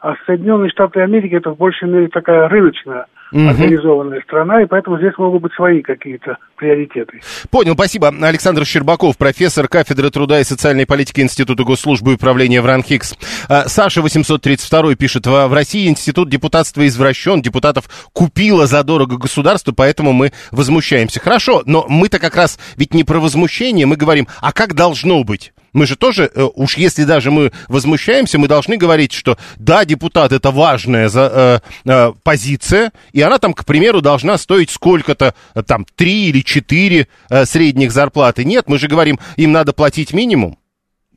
А Соединенные Штаты Америки это в большей мере такая рыночная угу. организованная страна, и поэтому здесь могут быть свои какие-то приоритеты. Понял, спасибо. Александр Щербаков, профессор кафедры труда и социальной политики Института госслужбы и управления в РАНХИКС. А, Саша 832 пишет, в России институт депутатства извращен, депутатов купило задорого государство, поэтому мы возмущаемся. Хорошо, но мы-то как раз ведь не про возмущение, мы говорим, а как должно быть? Мы же тоже, э, уж если даже мы возмущаемся, мы должны говорить, что да, депутат это важная за, э, э, позиция, и она там, к примеру, должна стоить сколько-то, э, там, 3 или 4 э, средних зарплаты. Нет, мы же говорим, им надо платить минимум.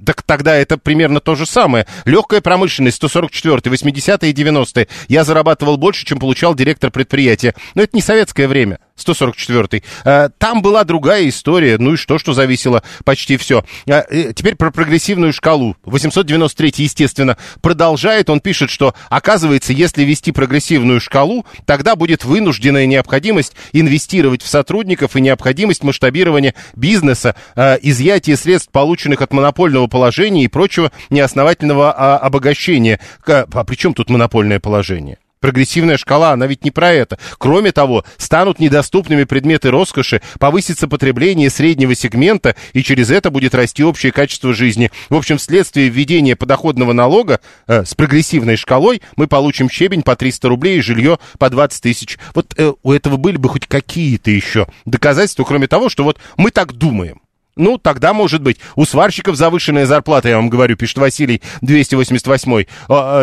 Так тогда это примерно то же самое. Легкая промышленность, 144 80-е и 90-е. Я зарабатывал больше, чем получал директор предприятия. Но это не советское время. 144-й. А, там была другая история, ну и что, что зависело почти все. А, теперь про прогрессивную шкалу. 893 естественно, продолжает. Он пишет, что, оказывается, если вести прогрессивную шкалу, тогда будет вынужденная необходимость инвестировать в сотрудников и необходимость масштабирования бизнеса, а, изъятие средств, полученных от монопольного положения и прочего неосновательного обогащения. А при чем тут монопольное положение? Прогрессивная шкала, она ведь не про это. Кроме того, станут недоступными предметы роскоши, повысится потребление среднего сегмента, и через это будет расти общее качество жизни. В общем, вследствие введения подоходного налога э, с прогрессивной шкалой мы получим щебень по 300 рублей и жилье по 20 тысяч. Вот э, у этого были бы хоть какие-то еще доказательства, кроме того, что вот мы так думаем. Ну, тогда, может быть, у сварщиков завышенная зарплата, я вам говорю, пишет Василий 288,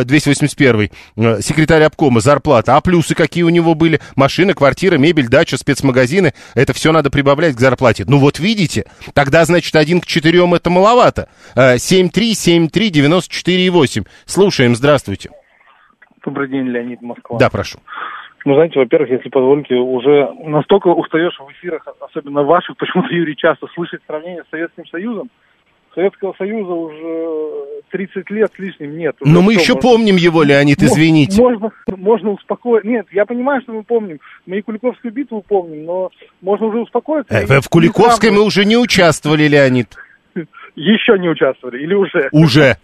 281, э, секретарь обкома, зарплата. А плюсы какие у него были? Машина, квартира, мебель, дача, спецмагазины. Это все надо прибавлять к зарплате. Ну, вот видите, тогда, значит, один к четырем это маловато. 7373948. Э, Слушаем, здравствуйте. Добрый день, Леонид Москва. Да, прошу. Ну, знаете, во-первых, если позволите, уже настолько устаешь в эфирах, особенно ваших, почему-то, Юрий, часто слышать сравнение с Советским Союзом. Советского Союза уже 30 лет с лишним нет. Но мы еще можно... помним его, Леонид, извините. Можно, можно успокоить. Нет, я понимаю, что мы помним. Мы и Куликовскую битву помним, но можно уже успокоиться. Э, в Куликовской мы уже не участвовали, Леонид. Еще не участвовали или уже? Уже.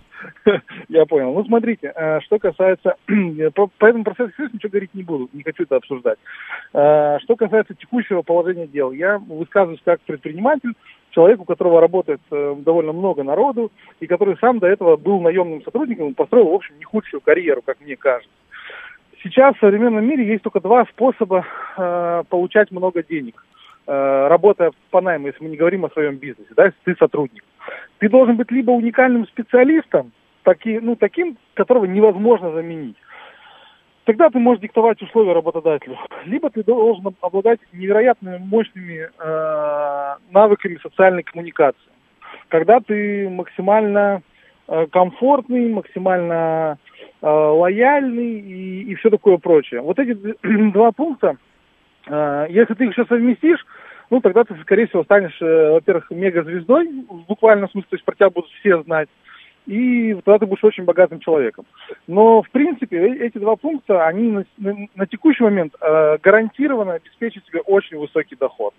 [laughs] Я понял. Ну, смотрите, э, что касается... [clears throat] По, по этому процессу ничего говорить не буду, не хочу это обсуждать. Э, что касается текущего положения дел, я высказываюсь как предприниматель, человек, у которого работает э, довольно много народу, и который сам до этого был наемным сотрудником и построил, в общем, не худшую карьеру, как мне кажется. Сейчас в современном мире есть только два способа э, получать много денег. Э, работая по найму, если мы не говорим о своем бизнесе, да, если ты сотрудник. Ты должен быть либо уникальным специалистом, таки, ну, таким, которого невозможно заменить. Тогда ты можешь диктовать условия работодателю. Либо ты должен обладать невероятно мощными э, навыками социальной коммуникации. Когда ты максимально э, комфортный, максимально э, лояльный и, и все такое прочее. Вот эти [clears throat] два пункта, э, если ты их сейчас совместишь, ну, тогда ты, скорее всего, станешь, э, во-первых, мегазвездой, в буквальном смысле, то есть про тебя будут все знать, и тогда ты будешь очень богатым человеком. Но, в принципе, э, эти два пункта, они на, на, на текущий момент э, гарантированно обеспечат тебе очень высокий доход.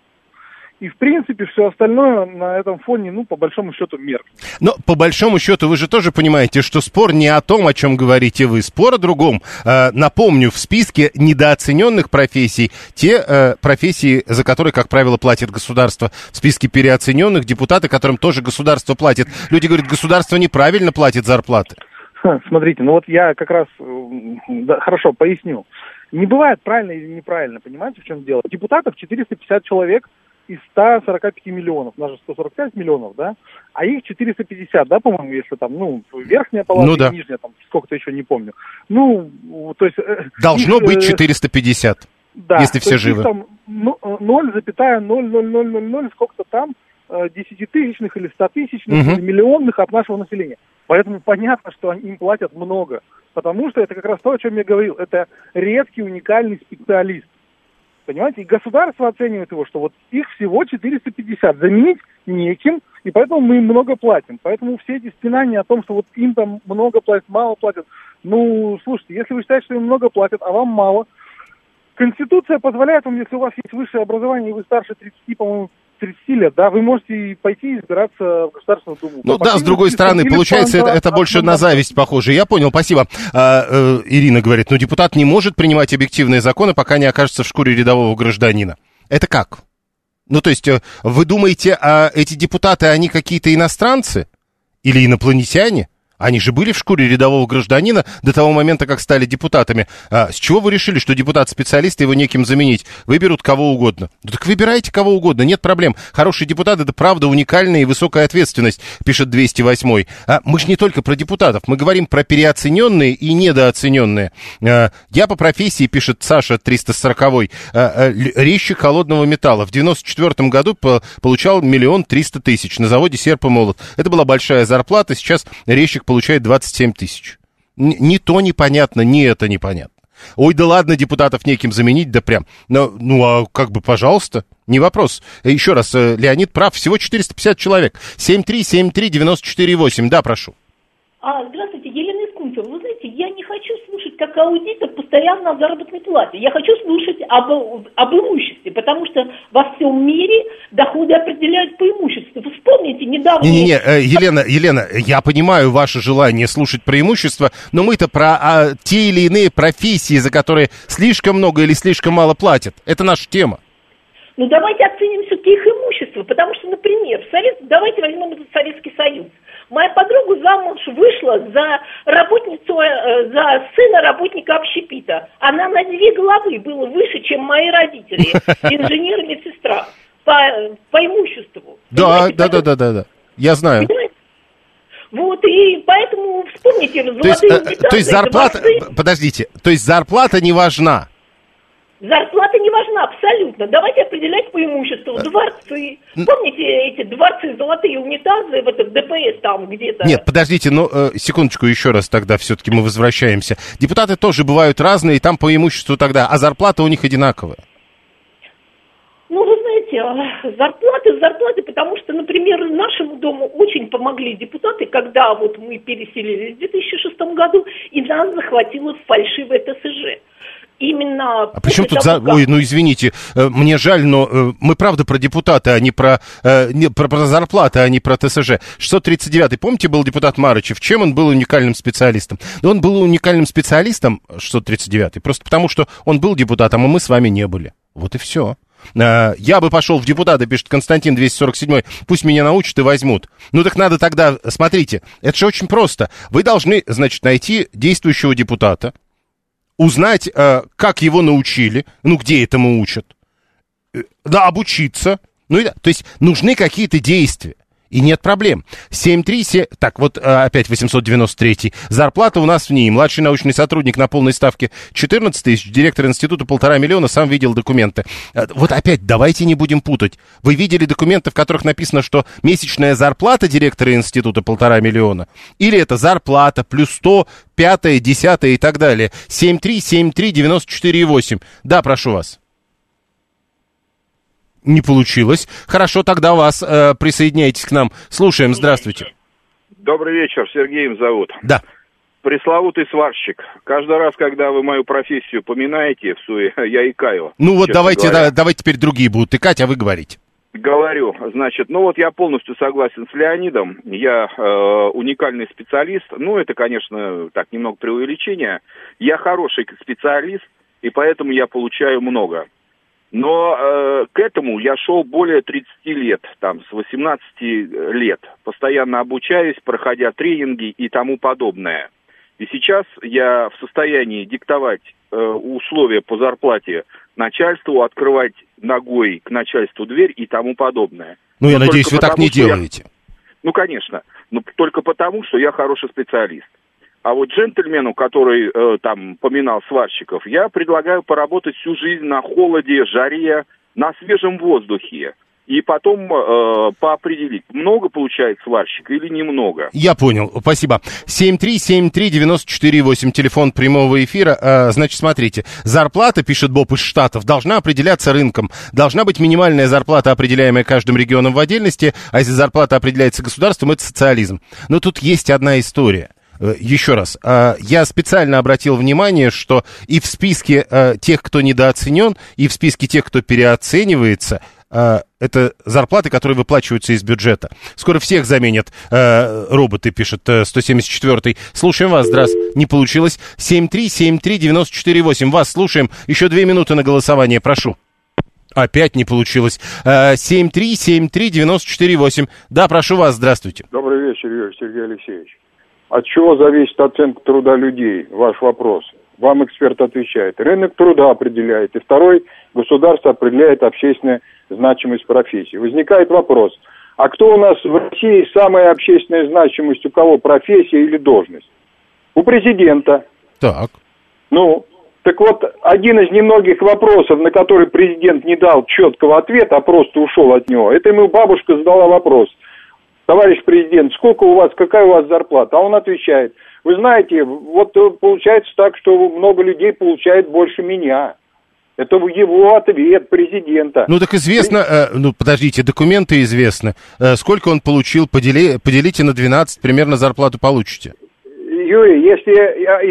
И, в принципе, все остальное на этом фоне, ну, по большому счету, меркнет. Но, по большому счету, вы же тоже понимаете, что спор не о том, о чем говорите вы, спор о другом. Э, напомню, в списке недооцененных профессий те э, профессии, за которые, как правило, платит государство. В списке переоцененных депутаты, которым тоже государство платит. Люди говорят, государство неправильно платит зарплаты. Смотрите, ну вот я как раз, да, хорошо, поясню. Не бывает правильно или неправильно, понимаете, в чем дело? Депутатов 450 человек – из 145 миллионов, у нас же 145 миллионов, да, а их 450, да, по-моему, если там, ну, верхняя палата ну, да. и нижняя, там, сколько-то еще не помню. Ну, то есть... Э, Должно их, быть 450, э, да, если все живы. Там 0,00000, сколько-то там, э, десятитысячных или стотысячных угу. или миллионных от нашего населения. Поэтому понятно, что им платят много. Потому что это как раз то, о чем я говорил. Это редкий, уникальный специалист. Понимаете, и государство оценивает его, что вот их всего 450, заменить неким, и поэтому мы им много платим. Поэтому все эти стенания о том, что вот им там много платят, мало платят, ну, слушайте, если вы считаете, что им много платят, а вам мало, Конституция позволяет вам, если у вас есть высшее образование, и вы старше 30, по-моему, 30 лет, да, вы можете пойти избираться в Государственную Думу. Ну да, с другой стороны, получается, это, это больше на зависть похоже. Я понял, спасибо. А, э, Ирина говорит, ну депутат не может принимать объективные законы, пока не окажется в шкуре рядового гражданина. Это как? Ну, то есть, э, вы думаете, а эти депутаты, они какие-то иностранцы? Или инопланетяне? Они же были в шкуре рядового гражданина до того момента, как стали депутатами. А с чего вы решили, что депутат-специалист, его неким заменить? Выберут кого угодно. Ну так выбирайте кого угодно, нет проблем. Хороший депутат – это правда уникальная и высокая ответственность, пишет 208 А мы же не только про депутатов, мы говорим про переоцененные и недооцененные. А, я по профессии, пишет Саша 340 а, а, резчик холодного металла. В 94 году получал миллион триста тысяч на заводе «Серп и молот». Это была большая зарплата, сейчас резчик получает 27 тысяч. Ни то непонятно, ни это непонятно. Ой, да ладно, депутатов неким заменить, да прям. Ну, ну а как бы, пожалуйста, не вопрос. Еще раз, э, Леонид прав, всего 450 человек. 7373948, да, прошу. А, здравствуйте, Елена Искунцева. Вы знаете, я не хочу слушать как аудитор постоянно о заработной плате. Я хочу слушать об, об имуществе, потому что во всем мире доходы определяют по имуществу. Вы вспомните недавно... Не-не-не, э, Елена, Елена, я понимаю ваше желание слушать про имущество, но мы-то про а, те или иные профессии, за которые слишком много или слишком мало платят. Это наша тема. Ну давайте оценим все-таки их имущество, потому что, например, Совет, давайте возьмем этот Советский Союз. Моя подруга замуж вышла за работницу, э, за сына работника общепита. Она на две головы была выше, чем мои родители, [laughs] инженер и медсестра, по, по имуществу. Да, да, да, да, да, да. Я знаю. Понимаете? Вот, и поэтому вспомните, то есть, э, то есть зарплата, подождите, то есть зарплата не важна? Зарплата не важна абсолютно. Давайте определять по имуществу. Э, дворцы. Помните эти дворцы, золотые унитазы в этом ДПС там где-то? Нет, подождите, ну, э, секундочку еще раз тогда все-таки мы возвращаемся. Депутаты тоже бывают разные, и там по имуществу тогда, а зарплата у них одинаковая. Ну, вы знаете, а, зарплаты, зарплаты, потому что, например, нашему дому очень помогли депутаты, когда вот мы переселились в 2006 году, и нас захватило фальшивое ТСЖ именно... А почему тут... За... Ой, ну извините, э, мне жаль, но э, мы правда про депутаты, а не про, э, не, про, про зарплаты, а не про ТСЖ. 639-й, помните, был депутат Марычев? Чем он был уникальным специалистом? Да он был уникальным специалистом, 639-й, просто потому что он был депутатом, а мы с вами не были. Вот и все. Я бы пошел в депутаты, пишет Константин 247. Пусть меня научат и возьмут. Ну так надо тогда, смотрите, это же очень просто. Вы должны, значит, найти действующего депутата, узнать, э, как его научили, ну, где этому учат, э, да, обучиться, ну, и, то есть нужны какие-то действия. И нет проблем. 737, так, вот э, опять 893. Зарплата у нас в ней. Младший научный сотрудник на полной ставке 14 тысяч, директор института полтора миллиона, сам видел документы. Вот опять, давайте не будем путать. Вы видели документы, в которых написано, что месячная зарплата директора института полтора миллиона? Или это зарплата плюс 100, пятое, десятое и так далее. 7373948. Да, прошу вас. Не получилось. Хорошо, тогда вас э, присоединяйтесь к нам. Слушаем, здравствуйте. Добрый вечер, Сергеем зовут. Да. Пресловутый сварщик. Каждый раз, когда вы мою профессию поминаете в суе, [laughs] я икаю. Ну вот давайте, да, давайте теперь другие будут икать, а вы говорите. говорю, значит, ну вот я полностью согласен с Леонидом, я э, уникальный специалист, ну это, конечно, так, немного преувеличение, я хороший специалист, и поэтому я получаю много. Но э, к этому я шел более 30 лет, там, с 18 лет, постоянно обучаюсь, проходя тренинги и тому подобное. И сейчас я в состоянии диктовать э, условия по зарплате начальству, открывать ногой к начальству дверь и тому подобное. Ну, я надеюсь, вы так не делаете. Я... Ну, конечно. Но только потому, что я хороший специалист. А вот джентльмену, который э, там поминал сварщиков, я предлагаю поработать всю жизнь на холоде, жаре, на свежем воздухе и потом э, поопределить, много получает сварщик или немного. Я понял, спасибо. 7373948, телефон прямого эфира. Э, значит, смотрите, зарплата, пишет Боб из Штатов, должна определяться рынком. Должна быть минимальная зарплата, определяемая каждым регионом в отдельности, а если зарплата определяется государством, это социализм. Но тут есть одна история – еще раз, а, я специально обратил внимание, что и в списке э, тех, кто недооценен, и в списке тех, кто переоценивается, э, это зарплаты, которые выплачиваются из бюджета. Скоро всех заменят э, роботы, пишет э, 174-й. Слушаем вас, здравствуйте. Не получилось. 7373948. Вас слушаем. Еще две минуты на голосование, прошу. Опять не получилось. 7373948. Да, прошу вас, здравствуйте. Добрый вечер, Сергей Алексеевич. От чего зависит оценка труда людей? Ваш вопрос. Вам эксперт отвечает. Рынок труда определяет. И второй, государство определяет общественную значимость профессии. Возникает вопрос, а кто у нас в России самая общественная значимость, у кого профессия или должность? У президента. Так. Ну, так вот, один из немногих вопросов, на который президент не дал четкого ответа, а просто ушел от него, это ему бабушка задала вопрос – товарищ президент, сколько у вас, какая у вас зарплата? А он отвечает, вы знаете, вот получается так, что много людей получает больше меня. Это его ответ президента. Ну так известно, э, ну подождите, документы известны. Э, сколько он получил, подели, поделите на 12, примерно зарплату получите. Юрий, если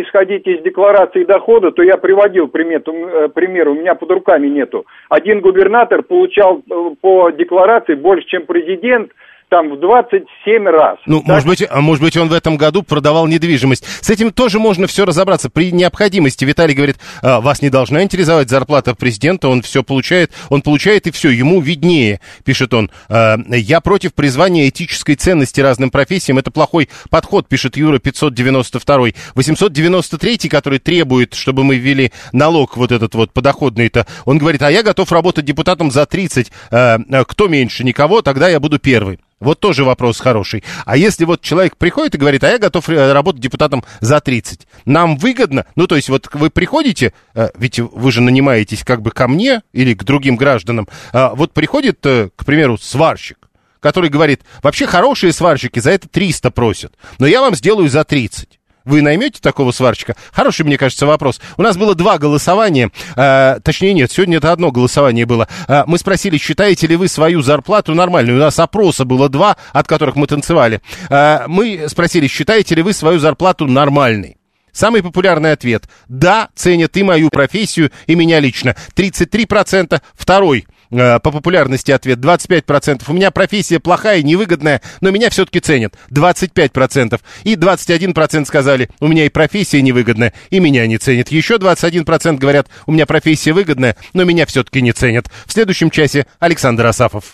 исходить из декларации дохода, то я приводил пример, э, пример, у меня под руками нету. Один губернатор получал э, по декларации больше, чем президент, там в 27 раз. Ну, так? может быть, а может быть, он в этом году продавал недвижимость. С этим тоже можно все разобраться. При необходимости Виталий говорит, «А, вас не должна интересовать зарплата президента, он все получает, он получает и все, ему виднее, пишет он. «А, я против призвания этической ценности разным профессиям, это плохой подход, пишет Юра 592. 893, который требует, чтобы мы ввели налог вот этот вот подоходный-то, он говорит, а я готов работать депутатом за 30, «А, кто меньше, никого, тогда я буду первый. Вот тоже вопрос хороший. А если вот человек приходит и говорит, а я готов э, работать депутатом за 30, нам выгодно, ну то есть вот вы приходите, э, ведь вы же нанимаетесь как бы ко мне или к другим гражданам, а вот приходит, э, к примеру, сварщик, который говорит, вообще хорошие сварщики за это 300 просят, но я вам сделаю за 30. Вы наймете такого сварщика? Хороший, мне кажется, вопрос. У нас было два голосования, э, точнее нет, сегодня это одно голосование было. Э, мы спросили, считаете ли вы свою зарплату нормальной? У нас опроса было два, от которых мы танцевали. Э, мы спросили, считаете ли вы свою зарплату нормальной? Самый популярный ответ – да, ценят и мою профессию, и меня лично. 33%. Второй – по популярности ответ 25%. У меня профессия плохая, невыгодная, но меня все-таки ценят. 25%. И 21% сказали, у меня и профессия невыгодная, и меня не ценят. Еще 21% говорят, у меня профессия выгодная, но меня все-таки не ценят. В следующем часе Александр Асафов.